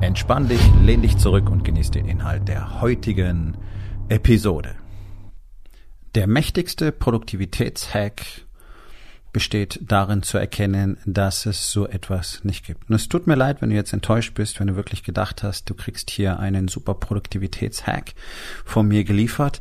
Entspann dich, lehn dich zurück und genieß den Inhalt der heutigen Episode. Der mächtigste Produktivitätshack besteht darin zu erkennen, dass es so etwas nicht gibt. Und es tut mir leid, wenn du jetzt enttäuscht bist, wenn du wirklich gedacht hast, du kriegst hier einen super Produktivitätshack von mir geliefert.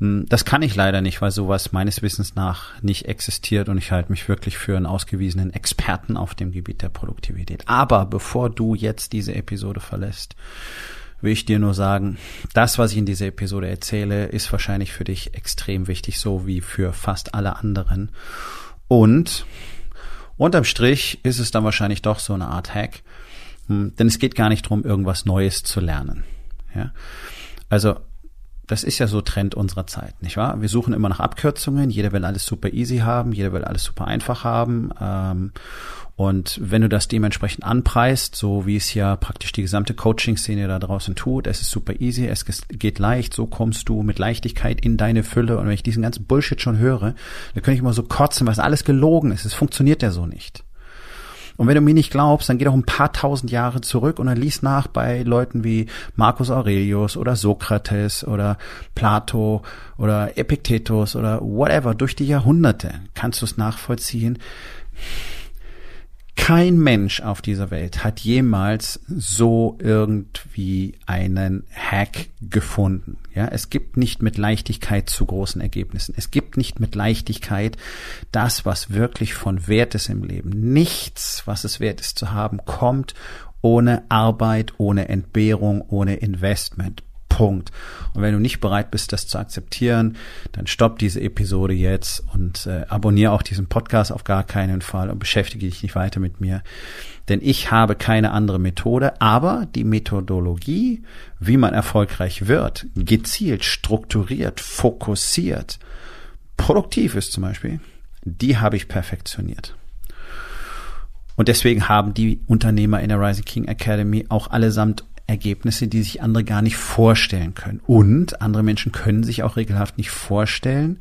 Hm, das kann ich leider nicht, weil sowas meines Wissens nach nicht existiert und ich halte mich wirklich für einen ausgewiesenen Experten auf dem Gebiet der Produktivität. Aber bevor du jetzt diese Episode verlässt, will ich dir nur sagen, das, was ich in dieser Episode erzähle, ist wahrscheinlich für dich extrem wichtig, so wie für fast alle anderen. Und unterm Strich ist es dann wahrscheinlich doch so eine Art Hack, hm, denn es geht gar nicht darum, irgendwas Neues zu lernen. Ja? Also das ist ja so Trend unserer Zeit, nicht wahr? Wir suchen immer nach Abkürzungen. Jeder will alles super easy haben, jeder will alles super einfach haben. Ähm, und wenn du das dementsprechend anpreist, so wie es ja praktisch die gesamte Coaching-Szene da draußen tut, es ist super easy, es geht leicht, so kommst du mit Leichtigkeit in deine Fülle. Und wenn ich diesen ganzen Bullshit schon höre, dann könnte ich immer so kotzen, was alles gelogen ist. Es funktioniert ja so nicht. Und wenn du mir nicht glaubst, dann geh doch ein paar tausend Jahre zurück und dann lies nach bei Leuten wie Marcus Aurelius oder Sokrates oder Plato oder Epictetus oder whatever. Durch die Jahrhunderte kannst du es nachvollziehen kein Mensch auf dieser Welt hat jemals so irgendwie einen Hack gefunden. Ja, es gibt nicht mit Leichtigkeit zu großen Ergebnissen. Es gibt nicht mit Leichtigkeit das, was wirklich von Wert ist im Leben. Nichts, was es wert ist zu haben, kommt ohne Arbeit, ohne Entbehrung, ohne Investment. Punkt. Und wenn du nicht bereit bist, das zu akzeptieren, dann stopp diese Episode jetzt und äh, abonniere auch diesen Podcast auf gar keinen Fall und beschäftige dich nicht weiter mit mir. Denn ich habe keine andere Methode, aber die Methodologie, wie man erfolgreich wird, gezielt, strukturiert, fokussiert, produktiv ist zum Beispiel, die habe ich perfektioniert. Und deswegen haben die Unternehmer in der Rising King Academy auch allesamt Ergebnisse, die sich andere gar nicht vorstellen können. Und andere Menschen können sich auch regelhaft nicht vorstellen,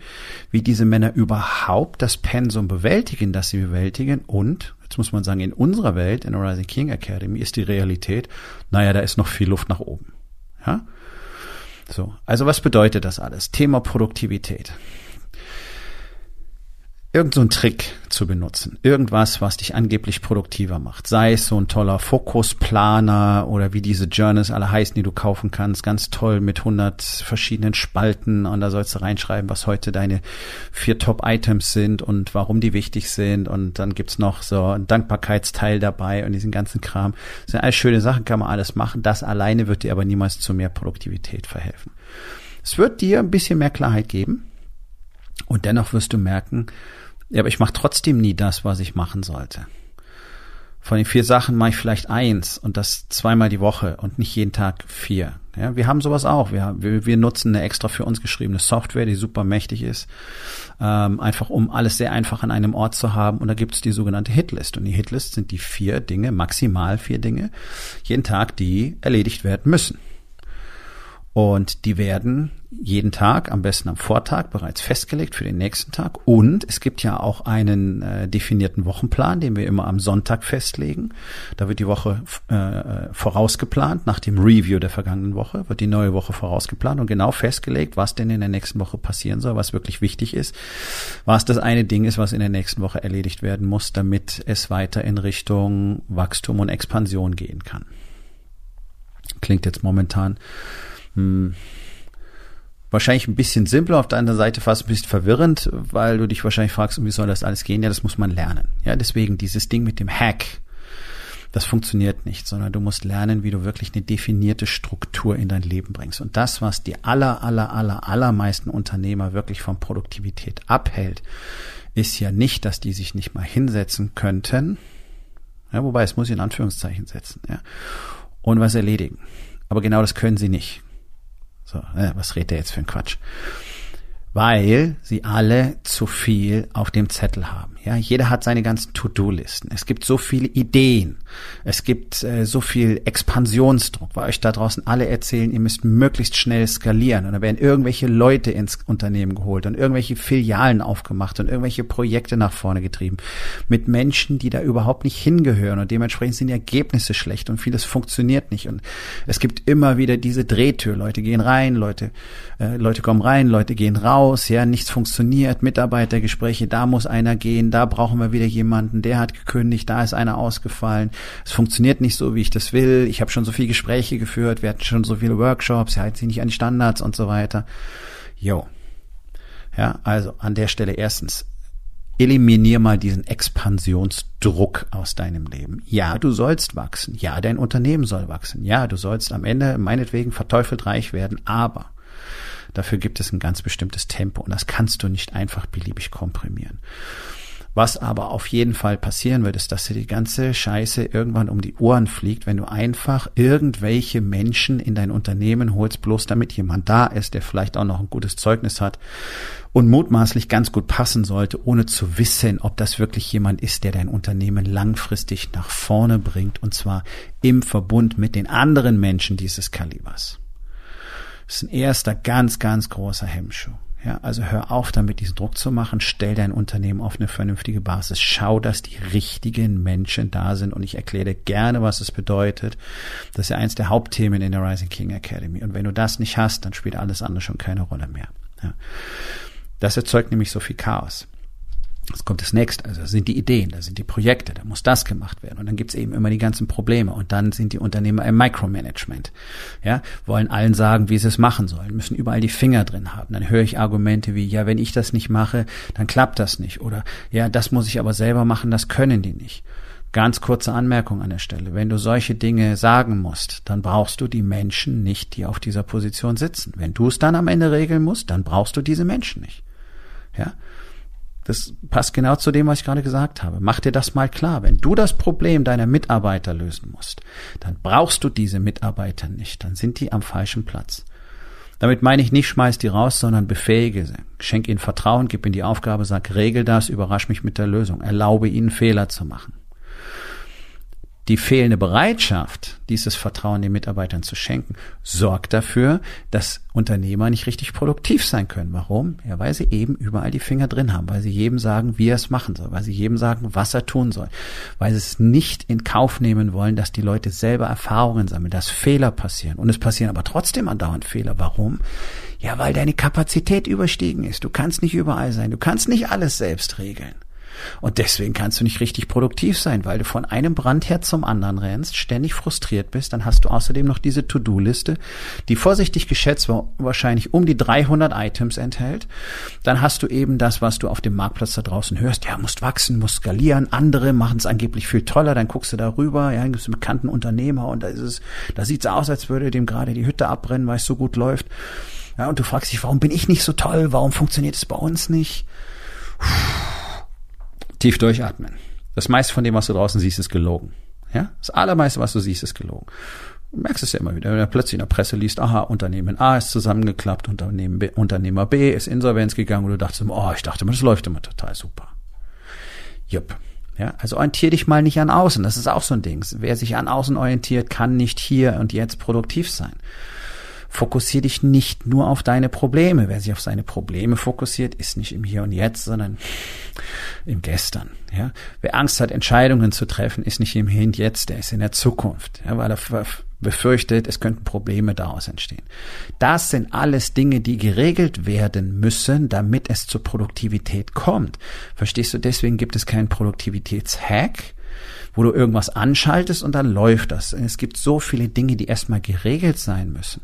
wie diese Männer überhaupt das Pensum bewältigen, das sie bewältigen. Und, jetzt muss man sagen, in unserer Welt, in der Rising King Academy, ist die Realität, naja, da ist noch viel Luft nach oben. Ja? So. Also was bedeutet das alles? Thema Produktivität irgend so Trick zu benutzen. Irgendwas, was dich angeblich produktiver macht. Sei es so ein toller Fokusplaner oder wie diese Journals alle heißen, die du kaufen kannst. Ganz toll mit 100 verschiedenen Spalten und da sollst du reinschreiben, was heute deine vier Top-Items sind und warum die wichtig sind und dann gibt's noch so ein Dankbarkeitsteil dabei und diesen ganzen Kram. Das sind alles schöne Sachen, kann man alles machen. Das alleine wird dir aber niemals zu mehr Produktivität verhelfen. Es wird dir ein bisschen mehr Klarheit geben und dennoch wirst du merken, ja, aber ich mache trotzdem nie das, was ich machen sollte. Von den vier Sachen mache ich vielleicht eins und das zweimal die Woche und nicht jeden Tag vier. Ja, wir haben sowas auch. Wir, wir, wir nutzen eine extra für uns geschriebene Software, die super mächtig ist, ähm, einfach um alles sehr einfach an einem Ort zu haben. Und da gibt es die sogenannte Hitlist. Und die Hitlist sind die vier Dinge, maximal vier Dinge, jeden Tag, die erledigt werden müssen. Und die werden jeden Tag, am besten am Vortag, bereits festgelegt für den nächsten Tag. Und es gibt ja auch einen äh, definierten Wochenplan, den wir immer am Sonntag festlegen. Da wird die Woche äh, vorausgeplant. Nach dem Review der vergangenen Woche wird die neue Woche vorausgeplant und genau festgelegt, was denn in der nächsten Woche passieren soll, was wirklich wichtig ist. Was das eine Ding ist, was in der nächsten Woche erledigt werden muss, damit es weiter in Richtung Wachstum und Expansion gehen kann. Klingt jetzt momentan hm, wahrscheinlich ein bisschen simpler, auf der anderen Seite fast ein bisschen verwirrend, weil du dich wahrscheinlich fragst, wie soll das alles gehen? Ja, das muss man lernen. Ja, deswegen dieses Ding mit dem Hack, das funktioniert nicht, sondern du musst lernen, wie du wirklich eine definierte Struktur in dein Leben bringst. Und das, was die aller, aller, aller, allermeisten Unternehmer wirklich von Produktivität abhält, ist ja nicht, dass die sich nicht mal hinsetzen könnten, ja, wobei es muss ich in Anführungszeichen setzen, ja, und was erledigen. Aber genau das können sie nicht. So, äh, was redet der jetzt für ein Quatsch? Weil sie alle zu viel auf dem Zettel haben. Ja, jeder hat seine ganzen To-Do-Listen. Es gibt so viele Ideen. Es gibt äh, so viel Expansionsdruck, weil euch da draußen alle erzählen, ihr müsst möglichst schnell skalieren. Und da werden irgendwelche Leute ins Unternehmen geholt und irgendwelche Filialen aufgemacht und irgendwelche Projekte nach vorne getrieben. Mit Menschen, die da überhaupt nicht hingehören. Und dementsprechend sind die Ergebnisse schlecht und vieles funktioniert nicht. Und es gibt immer wieder diese Drehtür. Leute gehen rein, Leute, äh, Leute kommen rein, Leute gehen raus. Ja, nichts funktioniert. Mitarbeitergespräche, da muss einer gehen, da brauchen wir wieder jemanden, der hat gekündigt, da ist einer ausgefallen, es funktioniert nicht so, wie ich das will, ich habe schon so viele Gespräche geführt, wir hatten schon so viele Workshops, sie halten sich nicht an die Standards und so weiter. Jo. Ja, also an der Stelle erstens, eliminier mal diesen Expansionsdruck aus deinem Leben. Ja, du sollst wachsen. Ja, dein Unternehmen soll wachsen. Ja, du sollst am Ende meinetwegen verteufelt reich werden, aber dafür gibt es ein ganz bestimmtes Tempo und das kannst du nicht einfach beliebig komprimieren. Was aber auf jeden Fall passieren wird, ist, dass dir die ganze Scheiße irgendwann um die Ohren fliegt, wenn du einfach irgendwelche Menschen in dein Unternehmen holst, bloß damit jemand da ist, der vielleicht auch noch ein gutes Zeugnis hat und mutmaßlich ganz gut passen sollte, ohne zu wissen, ob das wirklich jemand ist, der dein Unternehmen langfristig nach vorne bringt, und zwar im Verbund mit den anderen Menschen dieses Kalibers. Das ist ein erster ganz, ganz großer Hemmschuh. Ja, also hör auf damit, diesen Druck zu machen. Stell dein Unternehmen auf eine vernünftige Basis. Schau, dass die richtigen Menschen da sind. Und ich erkläre gerne, was es bedeutet. Das ist ja eins der Hauptthemen in der Rising King Academy. Und wenn du das nicht hast, dann spielt alles andere schon keine Rolle mehr. Ja. Das erzeugt nämlich so viel Chaos. Das kommt das nächste, also das sind die Ideen, da sind die Projekte, da muss das gemacht werden. Und dann gibt's eben immer die ganzen Probleme. Und dann sind die Unternehmer im Micromanagement. Ja, wollen allen sagen, wie sie es machen sollen, müssen überall die Finger drin haben. Dann höre ich Argumente wie, ja, wenn ich das nicht mache, dann klappt das nicht. Oder ja, das muss ich aber selber machen, das können die nicht. Ganz kurze Anmerkung an der Stelle. Wenn du solche Dinge sagen musst, dann brauchst du die Menschen nicht, die auf dieser Position sitzen. Wenn du es dann am Ende regeln musst, dann brauchst du diese Menschen nicht. Ja, das passt genau zu dem, was ich gerade gesagt habe. Mach dir das mal klar. Wenn du das Problem deiner Mitarbeiter lösen musst, dann brauchst du diese Mitarbeiter nicht. Dann sind die am falschen Platz. Damit meine ich nicht, schmeiß die raus, sondern befähige sie. Schenk ihnen Vertrauen, gib ihnen die Aufgabe, sag, regel das, überrasch mich mit der Lösung. Erlaube ihnen Fehler zu machen die fehlende Bereitschaft, dieses Vertrauen den Mitarbeitern zu schenken, sorgt dafür, dass Unternehmer nicht richtig produktiv sein können. Warum? Ja, weil sie eben überall die Finger drin haben, weil sie jedem sagen, wie er es machen soll, weil sie jedem sagen, was er tun soll, weil sie es nicht in Kauf nehmen wollen, dass die Leute selber Erfahrungen sammeln, dass Fehler passieren. Und es passieren aber trotzdem andauernd Fehler. Warum? Ja, weil deine Kapazität überstiegen ist. Du kannst nicht überall sein. Du kannst nicht alles selbst regeln. Und deswegen kannst du nicht richtig produktiv sein, weil du von einem Brandherd zum anderen rennst, ständig frustriert bist. Dann hast du außerdem noch diese To-Do-Liste, die vorsichtig geschätzt wahrscheinlich um die 300 Items enthält. Dann hast du eben das, was du auf dem Marktplatz da draußen hörst. Ja, musst wachsen, musst skalieren. Andere machen es angeblich viel toller. Dann guckst du darüber. Ja, dann gibt es einen bekannten Unternehmer und da ist es, da sieht es aus, als würde dem gerade die Hütte abbrennen, weil es so gut läuft. Ja, und du fragst dich, warum bin ich nicht so toll? Warum funktioniert es bei uns nicht? Puh tief durchatmen. Das meiste von dem, was du draußen siehst, ist gelogen. Ja? Das allermeiste, was du siehst, ist gelogen. Du merkst es ja immer wieder, wenn du plötzlich in der Presse liest, aha, Unternehmen A ist zusammengeklappt, Unternehmen B, Unternehmer B ist insolvenz gegangen und du dachtest, oh, ich dachte immer, das läuft immer total super. Jupp. Ja, also orientier dich mal nicht an außen. Das ist auch so ein Ding. Wer sich an außen orientiert, kann nicht hier und jetzt produktiv sein. Fokussier dich nicht nur auf deine Probleme. Wer sich auf seine Probleme fokussiert, ist nicht im Hier und Jetzt, sondern im Gestern. Ja? Wer Angst hat, Entscheidungen zu treffen, ist nicht im Hier und Jetzt, der ist in der Zukunft, ja? weil er befürchtet, es könnten Probleme daraus entstehen. Das sind alles Dinge, die geregelt werden müssen, damit es zur Produktivität kommt. Verstehst du? Deswegen gibt es keinen Produktivitätshack, wo du irgendwas anschaltest und dann läuft das. Es gibt so viele Dinge, die erstmal geregelt sein müssen.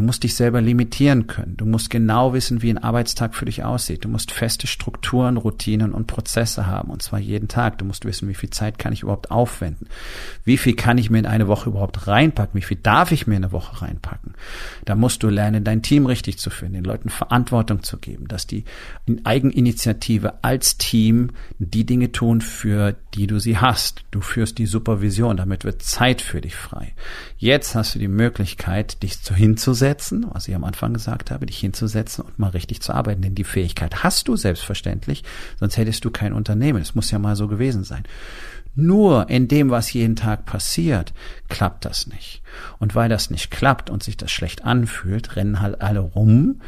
Du musst dich selber limitieren können. Du musst genau wissen, wie ein Arbeitstag für dich aussieht. Du musst feste Strukturen, Routinen und Prozesse haben. Und zwar jeden Tag. Du musst wissen, wie viel Zeit kann ich überhaupt aufwenden? Wie viel kann ich mir in eine Woche überhaupt reinpacken? Wie viel darf ich mir in eine Woche reinpacken? Da musst du lernen, dein Team richtig zu führen, den Leuten Verantwortung zu geben, dass die in Eigeninitiative als Team die Dinge tun, für die du sie hast. Du führst die Supervision. Damit wird Zeit für dich frei. Jetzt hast du die Möglichkeit, dich zu hinzusetzen, was ich am Anfang gesagt habe, dich hinzusetzen und mal richtig zu arbeiten. Denn die Fähigkeit hast du selbstverständlich, sonst hättest du kein Unternehmen. Es muss ja mal so gewesen sein. Nur in dem, was jeden Tag passiert, klappt das nicht. Und weil das nicht klappt und sich das schlecht anfühlt, rennen halt alle rum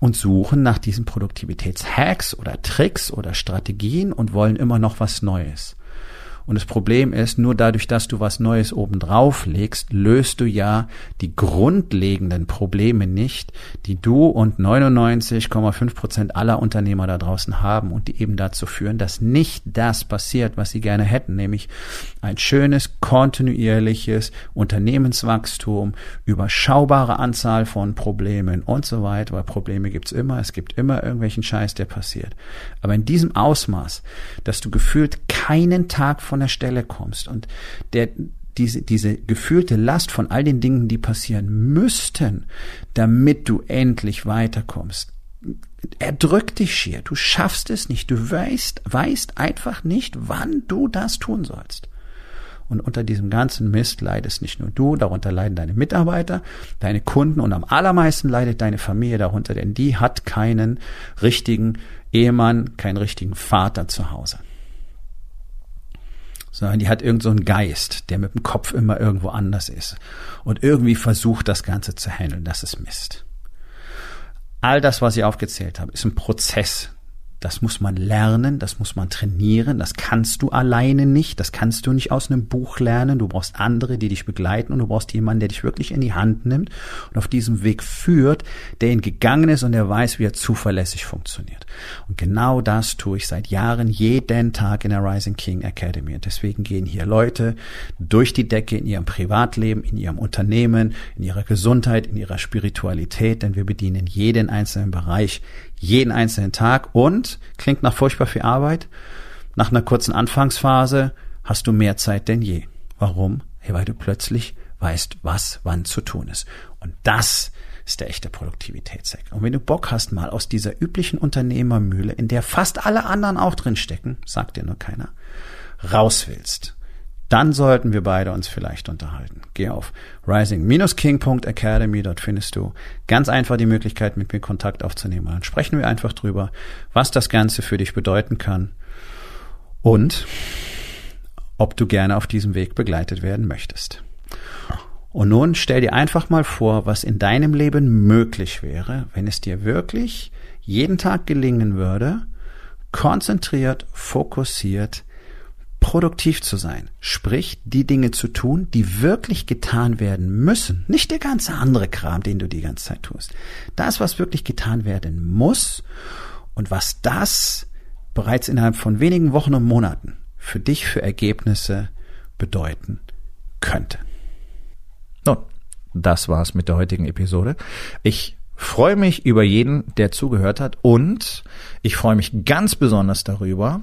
und suchen nach diesen Produktivitätshacks oder Tricks oder Strategien und wollen immer noch was Neues. Und das Problem ist, nur dadurch, dass du was Neues obendrauf legst, löst du ja die grundlegenden Probleme nicht, die du und 99,5 Prozent aller Unternehmer da draußen haben und die eben dazu führen, dass nicht das passiert, was sie gerne hätten, nämlich ein schönes, kontinuierliches Unternehmenswachstum, überschaubare Anzahl von Problemen und so weiter, weil Probleme gibt's immer, es gibt immer irgendwelchen Scheiß, der passiert. Aber in diesem Ausmaß, dass du gefühlt keinen Tag von von der Stelle kommst und der, diese, diese gefühlte Last von all den Dingen, die passieren müssten, damit du endlich weiterkommst, er drückt dich schier. Du schaffst es nicht. Du weißt, weißt einfach nicht, wann du das tun sollst. Und unter diesem ganzen Mist leidest nicht nur du, darunter leiden deine Mitarbeiter, deine Kunden und am allermeisten leidet deine Familie darunter, denn die hat keinen richtigen Ehemann, keinen richtigen Vater zu Hause sondern die hat irgend so einen Geist, der mit dem Kopf immer irgendwo anders ist und irgendwie versucht, das Ganze zu handeln. Das ist Mist. All das, was ich aufgezählt habe, ist ein Prozess, das muss man lernen, das muss man trainieren, das kannst du alleine nicht, das kannst du nicht aus einem Buch lernen. Du brauchst andere, die dich begleiten und du brauchst jemanden, der dich wirklich in die Hand nimmt und auf diesem Weg führt, der ihn gegangen ist und der weiß, wie er zuverlässig funktioniert. Und genau das tue ich seit Jahren jeden Tag in der Rising King Academy. Und deswegen gehen hier Leute durch die Decke in ihrem Privatleben, in ihrem Unternehmen, in ihrer Gesundheit, in ihrer Spiritualität, denn wir bedienen jeden einzelnen Bereich jeden einzelnen Tag und klingt nach furchtbar viel Arbeit. Nach einer kurzen Anfangsphase hast du mehr Zeit denn je. Warum? Hey, weil du plötzlich weißt, was wann zu tun ist. Und das ist der echte Produktivitätshack. Und wenn du Bock hast, mal aus dieser üblichen Unternehmermühle, in der fast alle anderen auch drin stecken, sagt dir nur keiner, raus willst, dann sollten wir beide uns vielleicht unterhalten. Geh auf rising-king.academy, dort findest du ganz einfach die Möglichkeit, mit mir Kontakt aufzunehmen. Dann sprechen wir einfach drüber, was das Ganze für dich bedeuten kann und ob du gerne auf diesem Weg begleitet werden möchtest. Und nun stell dir einfach mal vor, was in deinem Leben möglich wäre, wenn es dir wirklich jeden Tag gelingen würde, konzentriert, fokussiert, produktiv zu sein, sprich die Dinge zu tun, die wirklich getan werden müssen, nicht der ganze andere Kram, den du die ganze Zeit tust. Das, was wirklich getan werden muss und was das bereits innerhalb von wenigen Wochen und Monaten für dich für Ergebnisse bedeuten könnte. Nun, das war's mit der heutigen Episode. Ich freue mich über jeden, der zugehört hat und ich freue mich ganz besonders darüber,